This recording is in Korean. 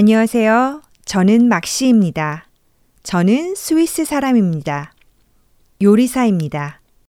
안녕하세요. 저는 막시입니다. 저는 스위스 사람입니다. 요리사입니다.